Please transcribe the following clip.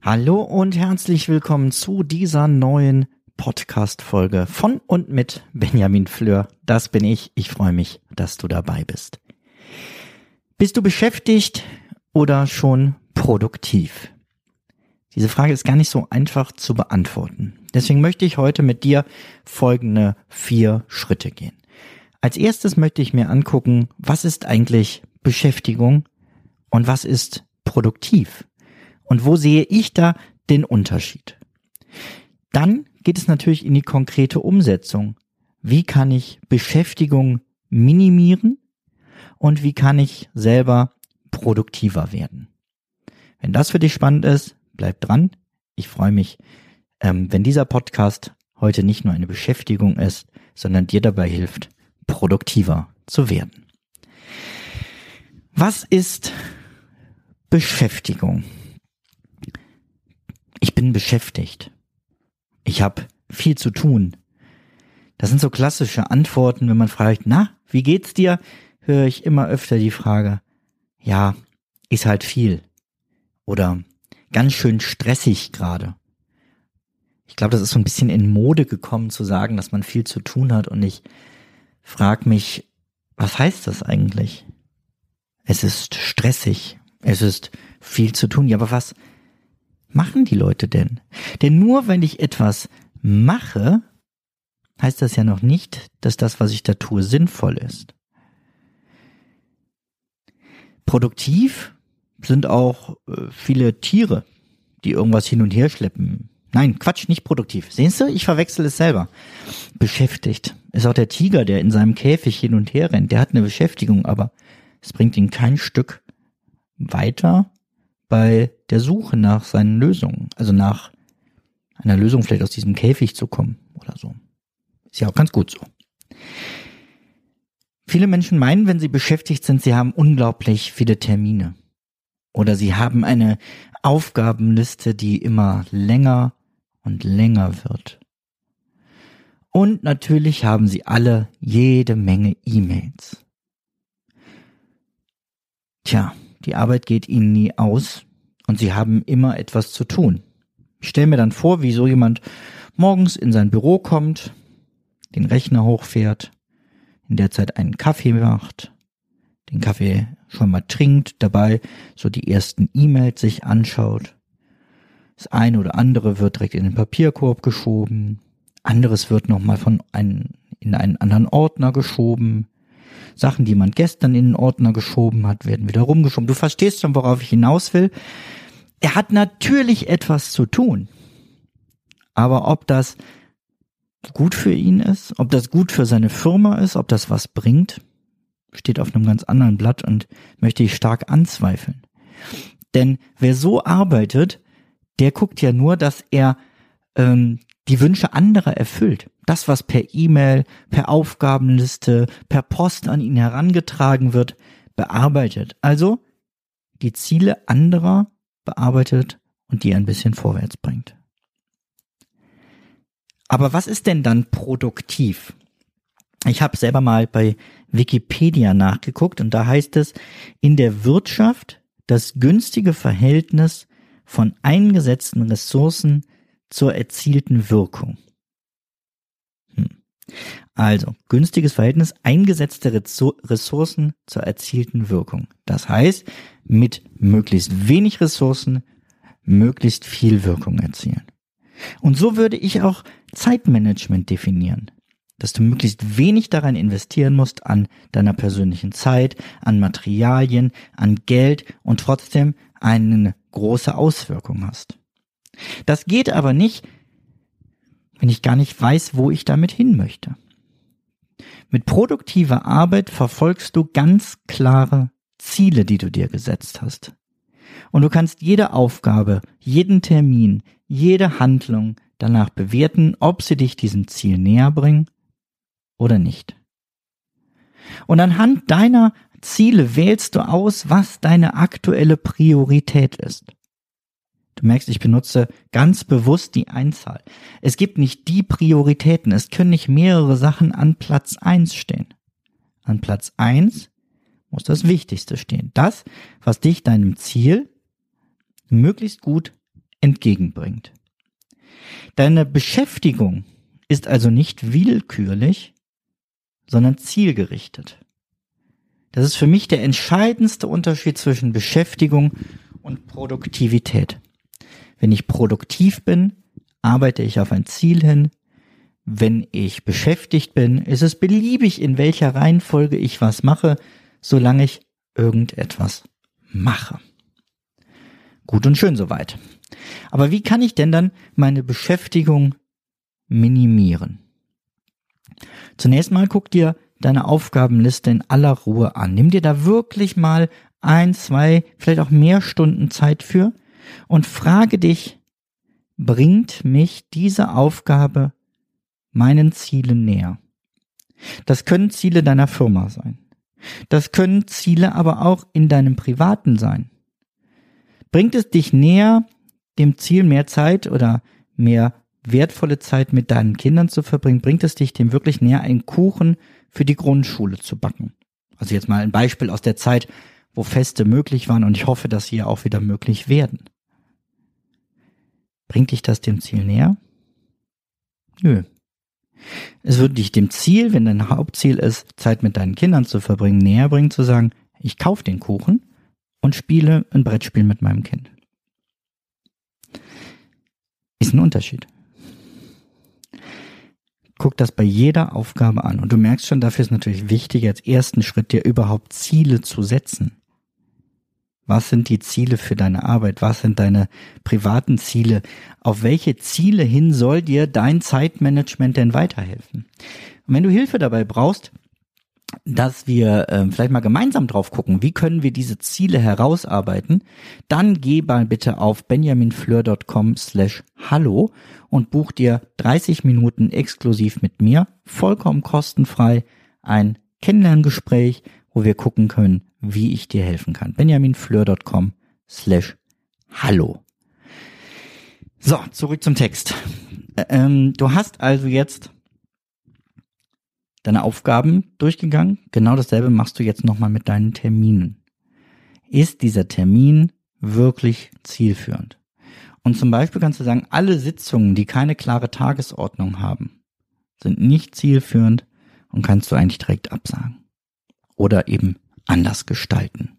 Hallo und herzlich willkommen zu dieser neuen Podcast-Folge von und mit Benjamin Fleur. Das bin ich. Ich freue mich, dass du dabei bist. Bist du beschäftigt oder schon produktiv? Diese Frage ist gar nicht so einfach zu beantworten. Deswegen möchte ich heute mit dir folgende vier Schritte gehen. Als erstes möchte ich mir angucken, was ist eigentlich Beschäftigung und was ist produktiv? Und wo sehe ich da den Unterschied? Dann geht es natürlich in die konkrete Umsetzung. Wie kann ich Beschäftigung minimieren und wie kann ich selber produktiver werden? Wenn das für dich spannend ist, bleib dran. Ich freue mich, ähm, wenn dieser Podcast heute nicht nur eine Beschäftigung ist, sondern dir dabei hilft, produktiver zu werden. Was ist Beschäftigung? Ich bin beschäftigt. Ich habe viel zu tun. Das sind so klassische Antworten, wenn man fragt, na, wie geht's dir? Höre ich immer öfter die Frage, ja, ist halt viel. Oder ganz schön stressig gerade. Ich glaube, das ist so ein bisschen in Mode gekommen zu sagen, dass man viel zu tun hat und ich frage mich, was heißt das eigentlich? Es ist stressig, es ist viel zu tun. Ja, aber was machen die Leute denn? Denn nur wenn ich etwas mache, heißt das ja noch nicht, dass das, was ich da tue, sinnvoll ist. Produktiv sind auch äh, viele Tiere, die irgendwas hin und her schleppen. Nein, Quatsch, nicht produktiv. Sehnst du? Ich verwechsel es selber. Beschäftigt. Ist auch der Tiger, der in seinem Käfig hin und her rennt. Der hat eine Beschäftigung, aber es bringt ihn kein Stück weiter bei der Suche nach seinen Lösungen. Also nach einer Lösung vielleicht aus diesem Käfig zu kommen oder so. Ist ja auch ganz gut so. Viele Menschen meinen, wenn sie beschäftigt sind, sie haben unglaublich viele Termine. Oder sie haben eine Aufgabenliste, die immer länger und länger wird. Und natürlich haben sie alle jede Menge E-Mails. Tja, die Arbeit geht ihnen nie aus und sie haben immer etwas zu tun. Ich stelle mir dann vor, wie so jemand morgens in sein Büro kommt, den Rechner hochfährt, in der Zeit einen Kaffee macht, den Kaffee schon mal trinkt, dabei so die ersten E-Mails sich anschaut. Das eine oder andere wird direkt in den Papierkorb geschoben, anderes wird nochmal von einem, in einen anderen Ordner geschoben. Sachen, die man gestern in den Ordner geschoben hat, werden wieder rumgeschoben. Du verstehst schon, worauf ich hinaus will. Er hat natürlich etwas zu tun. Aber ob das gut für ihn ist, ob das gut für seine Firma ist, ob das was bringt, steht auf einem ganz anderen Blatt und möchte ich stark anzweifeln. Denn wer so arbeitet, der guckt ja nur, dass er ähm, die Wünsche anderer erfüllt. Das, was per E-Mail, per Aufgabenliste, per Post an ihn herangetragen wird, bearbeitet. Also die Ziele anderer bearbeitet und die ein bisschen vorwärts bringt. Aber was ist denn dann produktiv? Ich habe selber mal bei Wikipedia nachgeguckt und da heißt es, in der Wirtschaft das günstige Verhältnis von eingesetzten Ressourcen zur erzielten Wirkung. Hm. Also, günstiges Verhältnis eingesetzte Ressourcen zur erzielten Wirkung. Das heißt, mit möglichst wenig Ressourcen möglichst viel Wirkung erzielen. Und so würde ich auch Zeitmanagement definieren. Dass du möglichst wenig daran investieren musst an deiner persönlichen Zeit, an Materialien, an Geld und trotzdem eine große Auswirkung hast. Das geht aber nicht, wenn ich gar nicht weiß, wo ich damit hin möchte. Mit produktiver Arbeit verfolgst du ganz klare Ziele, die du dir gesetzt hast. Und du kannst jede Aufgabe, jeden Termin, jede Handlung danach bewerten, ob sie dich diesem Ziel näher bringen oder nicht. Und anhand deiner Ziele wählst du aus, was deine aktuelle Priorität ist. Du merkst, ich benutze ganz bewusst die Einzahl. Es gibt nicht die Prioritäten. Es können nicht mehrere Sachen an Platz eins stehen. An Platz eins muss das Wichtigste stehen. Das, was dich deinem Ziel möglichst gut entgegenbringt. Deine Beschäftigung ist also nicht willkürlich, sondern zielgerichtet. Das ist für mich der entscheidendste Unterschied zwischen Beschäftigung und Produktivität. Wenn ich produktiv bin, arbeite ich auf ein Ziel hin. Wenn ich beschäftigt bin, ist es beliebig, in welcher Reihenfolge ich was mache, solange ich irgendetwas mache. Gut und schön soweit. Aber wie kann ich denn dann meine Beschäftigung minimieren? Zunächst mal guck dir deine Aufgabenliste in aller Ruhe an. Nimm dir da wirklich mal ein, zwei, vielleicht auch mehr Stunden Zeit für und frage dich, bringt mich diese Aufgabe meinen Zielen näher? Das können Ziele deiner Firma sein. Das können Ziele aber auch in deinem privaten sein. Bringt es dich näher, dem Ziel mehr Zeit oder mehr wertvolle Zeit mit deinen Kindern zu verbringen? Bringt es dich dem wirklich näher, einen Kuchen für die Grundschule zu backen? Also jetzt mal ein Beispiel aus der Zeit, wo Feste möglich waren und ich hoffe, dass sie ja auch wieder möglich werden. Bringt dich das dem Ziel näher? Nö. Es würde dich dem Ziel, wenn dein Hauptziel ist, Zeit mit deinen Kindern zu verbringen, näher bringen, zu sagen, ich kaufe den Kuchen und spiele ein Brettspiel mit meinem Kind. Ist ein Unterschied. Guck das bei jeder Aufgabe an und du merkst schon, dafür ist natürlich wichtig, als ersten Schritt dir überhaupt Ziele zu setzen. Was sind die Ziele für deine Arbeit? Was sind deine privaten Ziele? Auf welche Ziele hin soll dir dein Zeitmanagement denn weiterhelfen? Und wenn du Hilfe dabei brauchst, dass wir äh, vielleicht mal gemeinsam drauf gucken, wie können wir diese Ziele herausarbeiten, dann geh mal bitte auf benjaminfleur.com slash hallo und buch dir 30 Minuten exklusiv mit mir, vollkommen kostenfrei, ein Kennenlerngespräch, wo wir gucken können, wie ich dir helfen kann. benjaminfleur.com slash hallo. So, zurück zum Text. Ähm, du hast also jetzt deine Aufgaben durchgegangen. Genau dasselbe machst du jetzt nochmal mit deinen Terminen. Ist dieser Termin wirklich zielführend? Und zum Beispiel kannst du sagen, alle Sitzungen, die keine klare Tagesordnung haben, sind nicht zielführend und kannst du eigentlich direkt absagen. Oder eben anders gestalten.